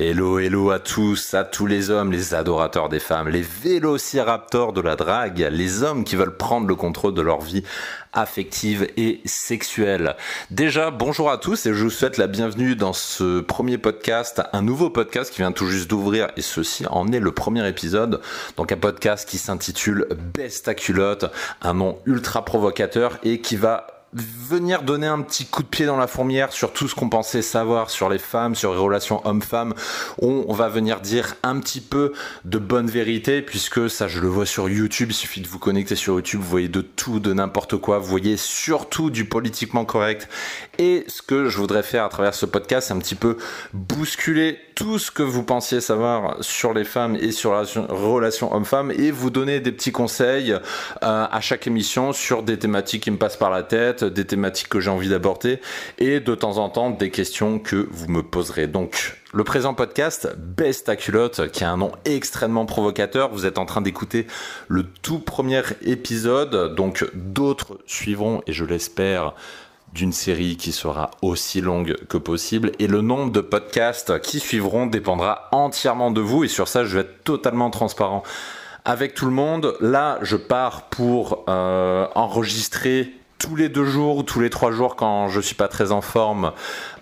Hello, hello à tous, à tous les hommes, les adorateurs des femmes, les vélociraptors de la drague, les hommes qui veulent prendre le contrôle de leur vie affective et sexuelle. Déjà, bonjour à tous et je vous souhaite la bienvenue dans ce premier podcast, un nouveau podcast qui vient tout juste d'ouvrir et ceci en est le premier épisode. Donc un podcast qui s'intitule Best culotte, un nom ultra provocateur et qui va venir donner un petit coup de pied dans la fourmière sur tout ce qu'on pensait savoir sur les femmes, sur les relations hommes-femmes. On, va venir dire un petit peu de bonne vérité, puisque ça, je le vois sur YouTube. Il suffit de vous connecter sur YouTube, vous voyez de tout, de n'importe quoi. Vous voyez surtout du politiquement correct. Et ce que je voudrais faire à travers ce podcast, c'est un petit peu bousculer tout ce que vous pensiez savoir sur les femmes et sur la relation homme-femme et vous donner des petits conseils euh, à chaque émission sur des thématiques qui me passent par la tête, des thématiques que j'ai envie d'aborder et de temps en temps des questions que vous me poserez. Donc le présent podcast, Best ta culotte, qui a un nom extrêmement provocateur. Vous êtes en train d'écouter le tout premier épisode, donc d'autres suivront et je l'espère d'une série qui sera aussi longue que possible et le nombre de podcasts qui suivront dépendra entièrement de vous et sur ça je vais être totalement transparent avec tout le monde. Là je pars pour euh, enregistrer tous les deux jours ou tous les trois jours quand je suis pas très en forme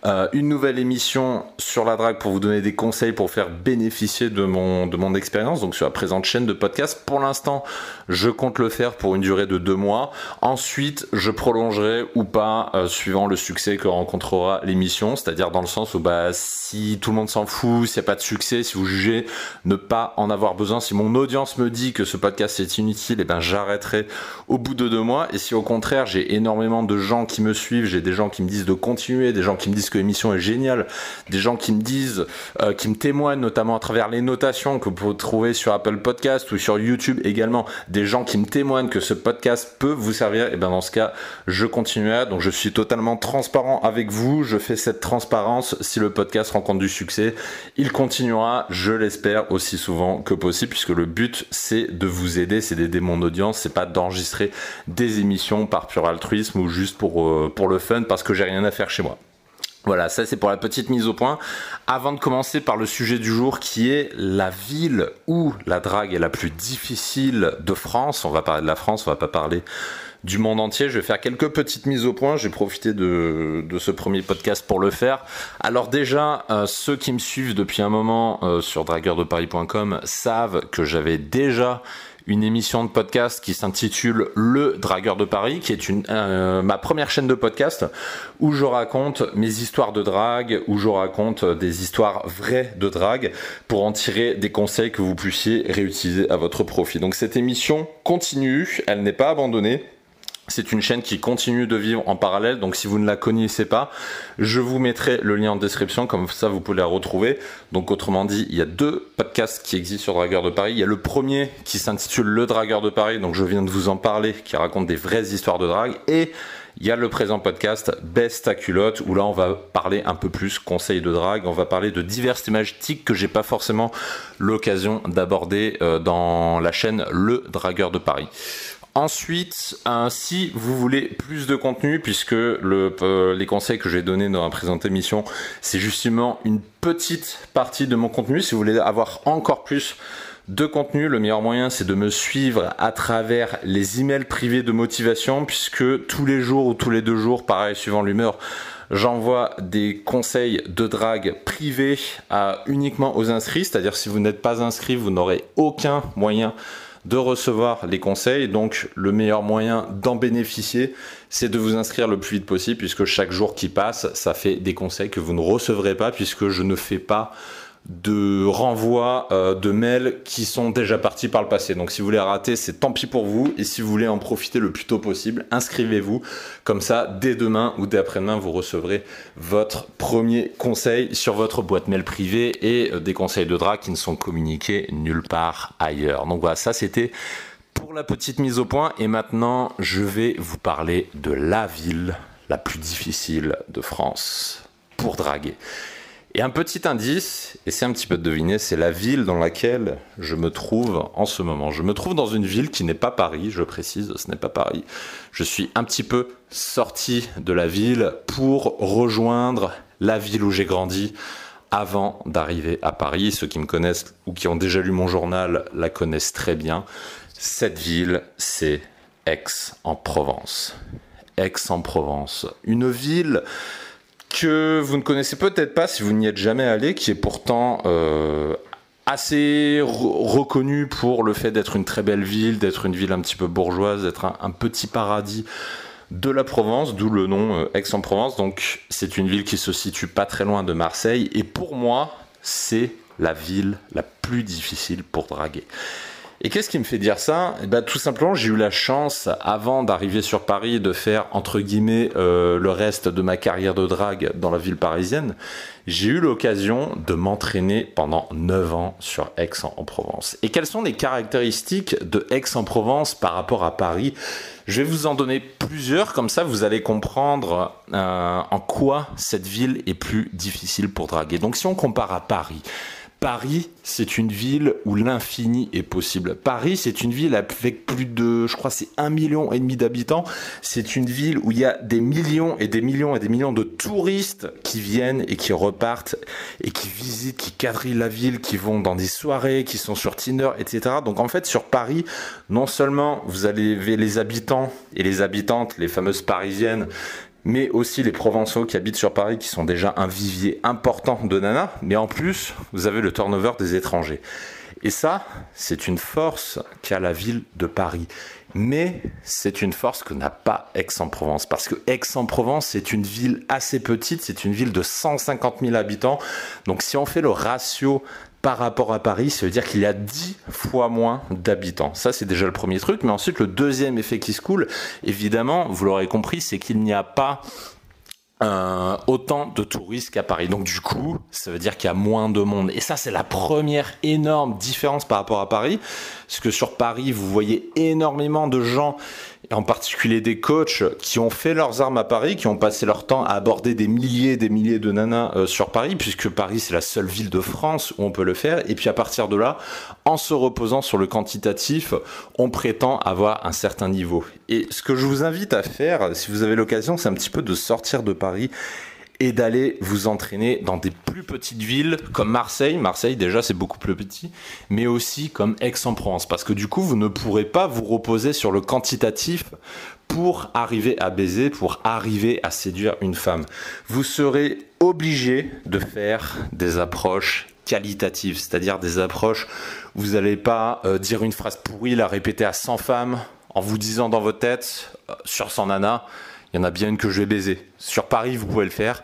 euh, une nouvelle émission sur la drague pour vous donner des conseils pour faire bénéficier de mon, expérience, donc sur la présente chaîne de podcast. Pour l'instant, je compte le faire pour une durée de deux mois. Ensuite, je prolongerai ou pas euh, suivant le succès que rencontrera l'émission, c'est-à-dire dans le sens où bah, si tout le monde s'en fout, s'il n'y a pas de succès, si vous jugez ne pas en avoir besoin, si mon audience me dit que ce podcast est inutile, eh ben j'arrêterai au bout de deux mois. Et si au contraire j'ai énormément de gens qui me suivent, j'ai des gens qui me disent de continuer, des gens qui me disent que l'émission est géniale. Des gens qui me disent, euh, qui me témoignent notamment à travers les notations que vous pouvez trouver sur Apple Podcast ou sur YouTube également. Des gens qui me témoignent que ce podcast peut vous servir. Et bien dans ce cas, je continuerai. Donc je suis totalement transparent avec vous. Je fais cette transparence. Si le podcast rencontre du succès, il continuera, je l'espère, aussi souvent que possible, puisque le but c'est de vous aider, c'est d'aider mon audience, c'est pas d'enregistrer des émissions par pur altruisme ou juste pour, euh, pour le fun parce que j'ai rien à faire chez moi. Voilà, ça c'est pour la petite mise au point. Avant de commencer par le sujet du jour qui est la ville où la drague est la plus difficile de France, on va parler de la France, on va pas parler du monde entier. Je vais faire quelques petites mises au point. J'ai profité de, ce premier podcast pour le faire. Alors déjà, euh, ceux qui me suivent depuis un moment euh, sur dragueurdeparis.com savent que j'avais déjà une émission de podcast qui s'intitule Le Dragueur de Paris, qui est une, euh, ma première chaîne de podcast où je raconte mes histoires de drague, où je raconte des histoires vraies de drague pour en tirer des conseils que vous puissiez réutiliser à votre profit. Donc cette émission continue, elle n'est pas abandonnée. C'est une chaîne qui continue de vivre en parallèle, donc si vous ne la connaissez pas, je vous mettrai le lien en description, comme ça vous pouvez la retrouver. Donc autrement dit, il y a deux podcasts qui existent sur Dragueur de Paris. Il y a le premier qui s'intitule Le Dragueur de Paris, donc je viens de vous en parler, qui raconte des vraies histoires de drague. Et il y a le présent podcast Best ta culotte où là on va parler un peu plus conseils de drague, on va parler de diverses thématiques que j'ai pas forcément l'occasion d'aborder euh, dans la chaîne Le Dragueur de Paris. Ensuite, si vous voulez plus de contenu, puisque euh, les conseils que j'ai donnés dans la présente émission, c'est justement une petite partie de mon contenu. Si vous voulez avoir encore plus de contenu, le meilleur moyen c'est de me suivre à travers les emails privés de motivation, puisque tous les jours ou tous les deux jours, pareil, suivant l'humeur, J'envoie des conseils de drague privés uniquement aux inscrits, c'est-à-dire si vous n'êtes pas inscrit, vous n'aurez aucun moyen de recevoir les conseils. Donc le meilleur moyen d'en bénéficier, c'est de vous inscrire le plus vite possible puisque chaque jour qui passe, ça fait des conseils que vous ne recevrez pas puisque je ne fais pas de renvois euh, de mails qui sont déjà partis par le passé. Donc si vous voulez rater, c'est tant pis pour vous. Et si vous voulez en profiter le plus tôt possible, inscrivez-vous. Comme ça, dès demain ou dès après-demain, vous recevrez votre premier conseil sur votre boîte mail privée et euh, des conseils de drague qui ne sont communiqués nulle part ailleurs. Donc voilà, ça c'était pour la petite mise au point. Et maintenant, je vais vous parler de la ville la plus difficile de France pour draguer. Et un petit indice, et c'est un petit peu de deviner, c'est la ville dans laquelle je me trouve en ce moment. Je me trouve dans une ville qui n'est pas Paris, je précise, ce n'est pas Paris. Je suis un petit peu sorti de la ville pour rejoindre la ville où j'ai grandi avant d'arriver à Paris. Ceux qui me connaissent ou qui ont déjà lu mon journal la connaissent très bien. Cette ville, c'est Aix-en-Provence. Aix-en-Provence. Une ville que vous ne connaissez peut-être pas si vous n'y êtes jamais allé, qui est pourtant euh, assez reconnue pour le fait d'être une très belle ville, d'être une ville un petit peu bourgeoise, d'être un, petit paradis de la Provence, d'où le nom euh, Aix-en-Provence. Donc c'est une ville qui se situe pas très loin de Marseille et pour moi c'est la ville la plus difficile pour draguer. Et qu'est-ce qui me fait dire ça? Eh ben, Tout simplement, j'ai eu la chance, avant d'arriver sur Paris, de faire, entre guillemets, euh, le reste de ma carrière de drague dans la ville parisienne. J'ai eu l'occasion de m'entraîner pendant 9 ans sur Aix-en-Provence. Et quelles sont les caractéristiques de Aix-en-Provence par rapport à Paris? Je vais vous en donner plusieurs, comme ça vous allez comprendre euh, en quoi cette ville est plus difficile pour draguer. Donc si on compare à Paris, Paris, c'est une ville où l'infini est possible. Paris, c'est une ville avec plus de, je crois, c'est un million et demi d'habitants. C'est une ville où il y a des millions et des millions et des millions de touristes qui viennent et qui repartent et qui visitent, qui quadrillent la ville, qui vont dans des soirées, qui sont sur Tinder, etc. Donc en fait, sur Paris, non seulement vous avez les habitants et les habitantes, les fameuses parisiennes, mais aussi les Provençaux qui habitent sur Paris, qui sont déjà un vivier important de nanas, mais en plus, vous avez le turnover des étrangers. Et ça, c'est une force qu'a la ville de Paris. Mais c'est une force que n'a pas Aix-en-Provence. Parce que Aix-en-Provence, c'est une ville assez petite, c'est une ville de 150 000 habitants. Donc si on fait le ratio par rapport à Paris, ça veut dire qu'il y a 10 fois moins d'habitants. Ça, c'est déjà le premier truc. Mais ensuite, le deuxième effet qui se coule, évidemment, vous l'aurez compris, c'est qu'il n'y a pas autant de touristes qu'à Paris. Donc du coup, ça veut dire qu'il y a moins de monde. Et ça, c'est la première énorme différence par rapport à Paris. Parce que sur Paris, vous voyez énormément de gens en particulier des coachs qui ont fait leurs armes à Paris, qui ont passé leur temps à aborder des milliers et des milliers de nanas euh, sur Paris, puisque Paris c'est la seule ville de France où on peut le faire. Et puis à partir de là, en se reposant sur le quantitatif, on prétend avoir un certain niveau. Et ce que je vous invite à faire, si vous avez l'occasion, c'est un petit peu de sortir de Paris et d'aller vous entraîner dans des plus petites villes comme Marseille. Marseille déjà c'est beaucoup plus petit, mais aussi comme Aix-en-Provence parce que du coup vous ne pourrez pas vous reposer sur le quantitatif pour arriver à baiser, pour arriver à séduire une femme. Vous serez obligé de faire des approches qualitatives, c'est-à-dire des approches où vous n'allez pas euh, dire une phrase pourrie, la répéter à 100 femmes en vous disant dans votre tête euh, sur 100 nanas il y en a bien une que je vais baiser. Sur Paris, vous pouvez le faire.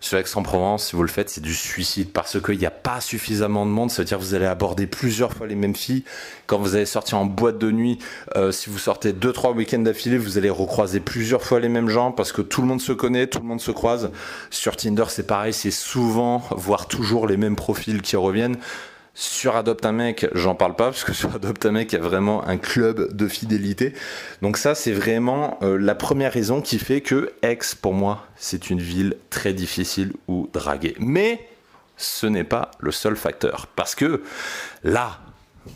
Sur Aix-en-Provence, si vous le faites, c'est du suicide parce qu'il n'y a pas suffisamment de monde. Ça veut dire que vous allez aborder plusieurs fois les mêmes filles. Quand vous allez sortir en boîte de nuit, euh, si vous sortez deux trois week-ends d'affilée, vous allez recroiser plusieurs fois les mêmes gens parce que tout le monde se connaît, tout le monde se croise. Sur Tinder, c'est pareil, c'est souvent, voire toujours les mêmes profils qui reviennent. Sur Adopte un mec, j'en parle pas parce que sur Adopte un mec, il y a vraiment un club de fidélité. Donc ça, c'est vraiment euh, la première raison qui fait que Aix, pour moi, c'est une ville très difficile où draguer. Mais ce n'est pas le seul facteur. Parce que là,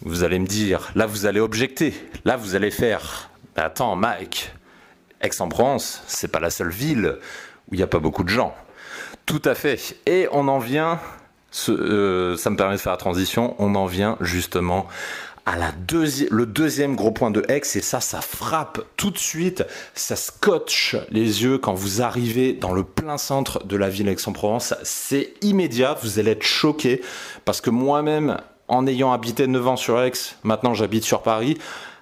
vous allez me dire, là, vous allez objecter, là, vous allez faire. attends, Mike, Aix-en-Provence, c'est pas la seule ville où il n'y a pas beaucoup de gens. Tout à fait. Et on en vient euh, ça me permet de faire la transition. On en vient justement à la le deuxième gros point de X et ça, ça frappe tout de suite, ça scotche les yeux quand vous arrivez dans le plein centre de la ville Aix-en-Provence. C'est immédiat, vous allez être choqué parce que moi-même, en ayant habité 9 ans sur Aix, maintenant j'habite sur Paris.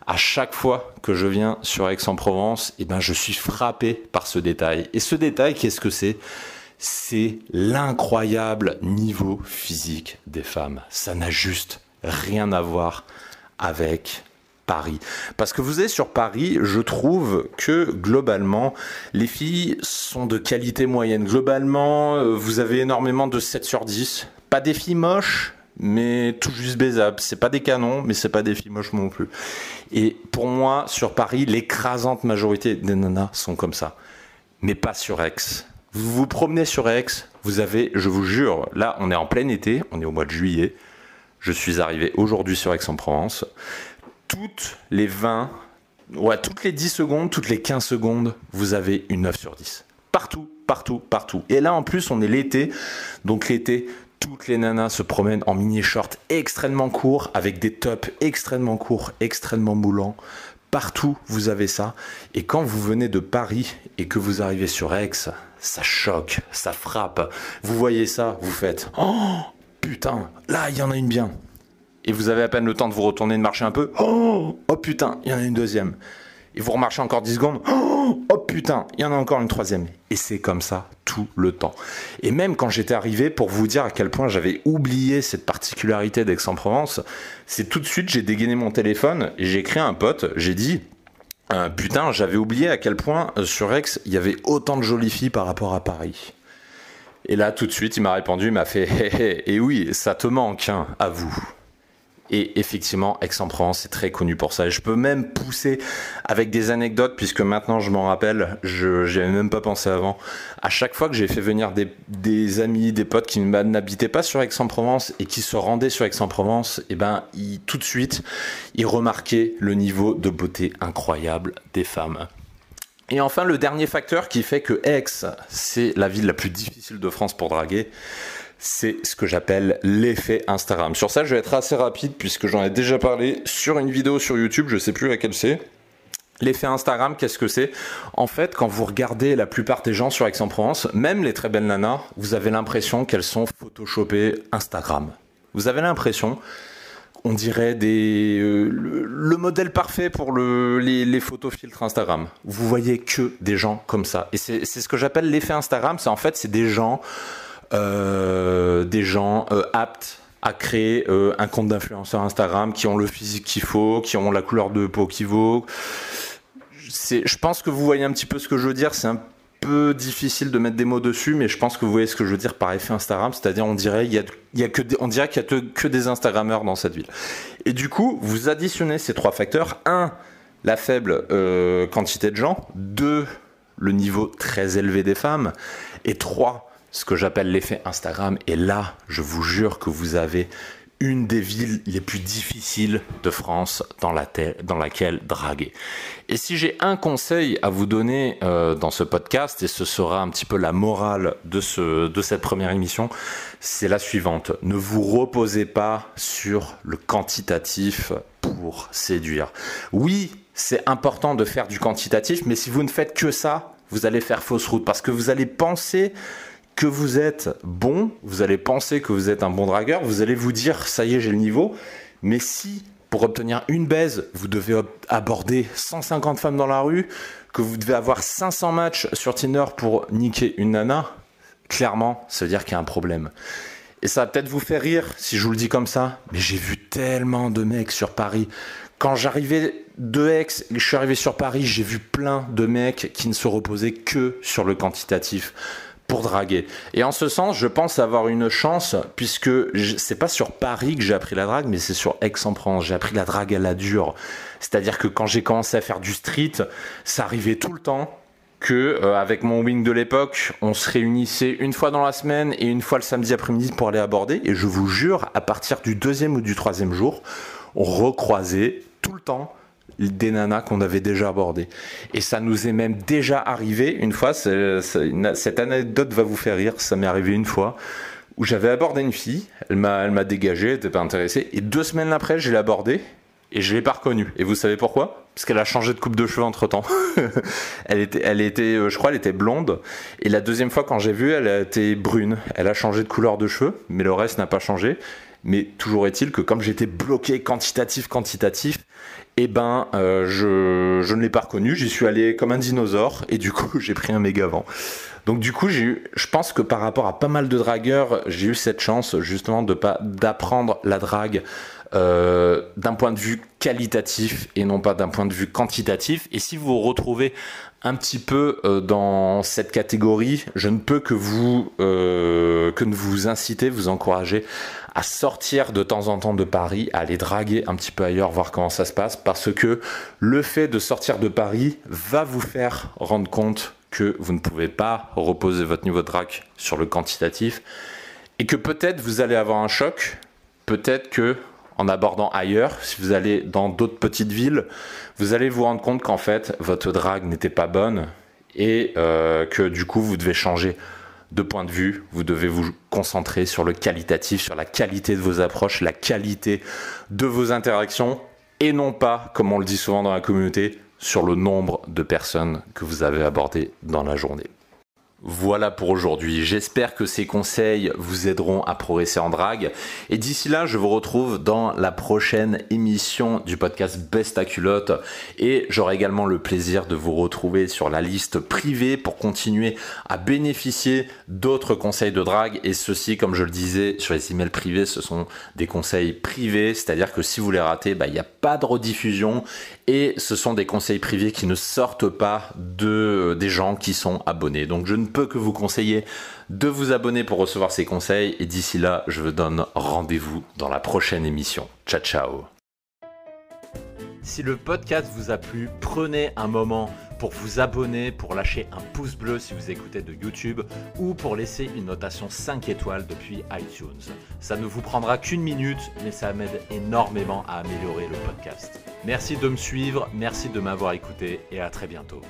À chaque fois que je viens sur Aix-en-Provence, eh ben, je suis frappé par ce détail. Et ce détail, qu'est-ce que c'est? C'est l'incroyable niveau physique des femmes. Ça n'a juste rien à voir avec Paris. Parce que vous êtes sur Paris, je trouve que globalement, les filles sont de qualité moyenne. Globalement, euh, vous avez énormément de 7 sur 10. Pas des filles moches, mais tout juste baisables. C'est pas des canons, mais c'est pas des filles moches non plus. Et pour moi, sur Paris, l'écrasante majorité des nanas sont comme ça. Mais pas sur Aix. Vous vous promenez sur Aix, vous avez, je vous jure, là on est en plein été, on est au mois de juillet. Je suis arrivé aujourd'hui sur Aix-en-Provence toutes les 20, ouais, toutes les 10 secondes, toutes les 15 secondes, vous avez une 9 sur 10. Partout, partout, partout. Et là, en plus, on est l'été. Donc, l'été, toutes les nanas se promènent en mini-short extrêmement courts, avec des tops extrêmement courts, extrêmement moulants. Partout, vous avez ça. Et quand vous venez de Paris et que vous arrivez sur Aix, ça choque, ça frappe. Vous voyez ça, vous faites Oh putain, là, il y en a une bien et vous avez à peine le temps de vous retourner, de marcher un peu. Oh, oh putain, il y en a une deuxième. Et vous remarchez encore 10 secondes. Oh, oh putain, il y en a encore une troisième. Et c'est comme ça tout le temps. Et même quand j'étais arrivé, pour vous dire à quel point j'avais oublié cette particularité d'Aix-en-Provence, c'est tout de suite, j'ai dégainé mon téléphone et j'ai écrit un pote, j'ai dit, euh, putain, j'avais oublié à quel point euh, sur Aix, il y avait autant de jolies filles par rapport à Paris. Et là, tout de suite, il m'a répondu, il m'a fait, et oui, ça te manque, hein, à vous. Et effectivement, Aix-en-Provence est très connu pour ça. Et je peux même pousser avec des anecdotes, puisque maintenant je m'en rappelle, je n'y avais même pas pensé avant. À chaque fois que j'ai fait venir des, amis, des potes qui n'habitaient pas sur Aix-en-Provence et qui se rendaient sur Aix-en-Provence, et eh ben, tout de suite, ils remarquaient le niveau de beauté incroyable des femmes. Et enfin, le dernier facteur qui fait que Aix, c'est la ville la plus difficile de France pour draguer, c'est ce que j'appelle l'effet Instagram. Sur ça, je vais être assez rapide puisque j'en ai déjà parlé sur une vidéo sur YouTube, je sais plus laquelle c'est. L'effet Instagram, qu'est-ce que c'est? En fait, quand vous regardez la plupart des gens sur Aix-en-Provence, même les très belles nanas, vous avez l'impression qu'elles sont photoshopées Instagram. Vous avez l'impression, on dirait des, euh, le, modèle parfait pour le, les, les photos Instagram. Vous voyez que des gens comme ça. Et c'est ce que j'appelle l'effet Instagram. C'est en fait, c'est des gens des gens euh, aptes à créer euh, un compte d'influenceur Instagram, qui ont le physique qu'il faut, qui ont la couleur de peau qu'il vaut. Je pense que vous voyez un petit peu ce que je veux dire. C'est un peu difficile de mettre des mots dessus, mais je pense que vous voyez ce que je veux dire par effet Instagram, c'est-à-dire on dirait il y a, y a que on dirait qu'il y a que des Instagrammeurs dans cette ville. Et du coup, vous additionnez ces trois facteurs un, la faible quantité de gens, deux, le niveau très élevé des femmes, et trois, ce que j'appelle l'effet Instagram. Et là, je vous jure que vous avez une des villes les plus difficiles de France dans, la dans laquelle draguer. Et si j'ai un conseil à vous donner euh, dans ce podcast, et ce sera un petit peu la morale de cette première émission, c'est la suivante. Ne vous reposez pas sur le quantitatif pour séduire. Oui, c'est important de faire du quantitatif, mais si vous ne faites que ça, vous allez faire fausse route parce que vous allez penser que vous êtes bon, vous allez penser que vous êtes un bon dragueur, vous allez vous dire ça y est, j'ai le niveau. Mais si pour obtenir une baise, vous devez aborder 150 femmes dans la rue, que vous devez avoir 500 matchs sur Tinder pour niquer une nana, clairement, ça veut dire qu'il y a un problème. Et ça va peut-être vous faire rire si je vous le dis comme ça, mais j'ai vu tellement de mecs sur Paris. Quand j'arrivais de Aix je suis arrivé sur Paris, j'ai vu plein de mecs qui ne se reposaient que sur le quantitatif pour draguer. Et en ce sens, je pense avoir une chance, puisque c'est pas sur Paris que j'ai appris la drague, mais c'est sur Aix-en-Provence. J'ai appris la drague à la dure. C'est-à-dire que quand j'ai commencé à faire du street, ça arrivait tout le temps que euh, avec mon wing de l'époque, on se réunissait une fois dans la semaine et une fois le samedi après-midi pour aller aborder. Et je vous jure, à partir du deuxième ou du troisième jour, on recroisait tout le temps des nanas qu'on avait déjà abordées. Et ça nous est même déjà arrivé une fois, cette anecdote va vous faire rire, ça m'est arrivé une fois, où j'avais abordé une fille, elle m'a, dégagé, elle n'était pas intéressée, et deux semaines après, je l'ai abordée, et je l'ai pas reconnue. Et vous savez pourquoi? Parce qu'elle a changé de coupe de cheveux entre temps. elle était, elle était, euh, je crois, elle était blonde. Et la deuxième fois quand j'ai vu, elle été brune. Elle a changé de couleur de cheveux, mais le reste n'a pas changé. Mais toujours est-il que comme j'étais bloqué quantitatif, quantitatif, eh ben, euh, je, ne l'ai pas reconnu. J'y suis allé comme un dinosaure et du coup, j'ai pris un méga vent. Donc du coup, eu, je pense que par rapport à pas mal de dragueurs, j'ai eu cette chance justement d'apprendre la drague euh, d'un point de vue qualitatif et non pas d'un point de vue quantitatif. Et si vous vous retrouvez un petit peu euh, dans cette catégorie, je ne peux que vous que vous inciter, vous encourager à sortir de temps en temps de Paris, à aller draguer un petit peu ailleurs, voir comment ça se passe, parce que le fait de sortir de Paris va vous faire rendre compte que vous ne pouvez pas reposer votre niveau de drague sur le quantitatif et que peut-être vous allez avoir un choc, peut-être que en abordant ailleurs, si vous allez dans d'autres petites villes, vous allez vous rendre compte qu'en fait votre drague n'était pas bonne et euh, que du coup vous devez changer de point de vue, vous devez vous concentrer sur le qualitatif, sur la qualité de vos approches, la qualité de vos interactions et non pas, comme on le dit souvent dans la communauté, sur le nombre de personnes que vous avez abordées dans la journée. Voilà pour aujourd'hui. J'espère que ces conseils vous aideront à progresser en drague. Et d'ici là, je vous retrouve dans la prochaine émission du podcast Best à culotte. Et j'aurai également le plaisir de vous retrouver sur la liste privée pour continuer à bénéficier d'autres conseils de drague. Et ceci, comme je le disais, sur les emails privés, ce sont des conseils privés. C'est-à-dire que si vous les ratez, bah, il n'y a pas de rediffusion. Et ce sont des conseils privés qui ne sortent pas de, des gens qui sont abonnés. Donc je ne que vous conseiller de vous abonner pour recevoir ces conseils. Et d'ici là, je vous donne rendez-vous dans la prochaine émission. Ciao ciao Si le podcast vous a plu, prenez un moment pour vous abonner, pour lâcher un pouce bleu si vous écoutez de YouTube ou pour laisser une notation 5 étoiles depuis iTunes. Ça ne vous prendra qu'une minute, mais ça m'aide énormément à améliorer le podcast. Merci de me suivre, merci de m'avoir écouté et à très bientôt.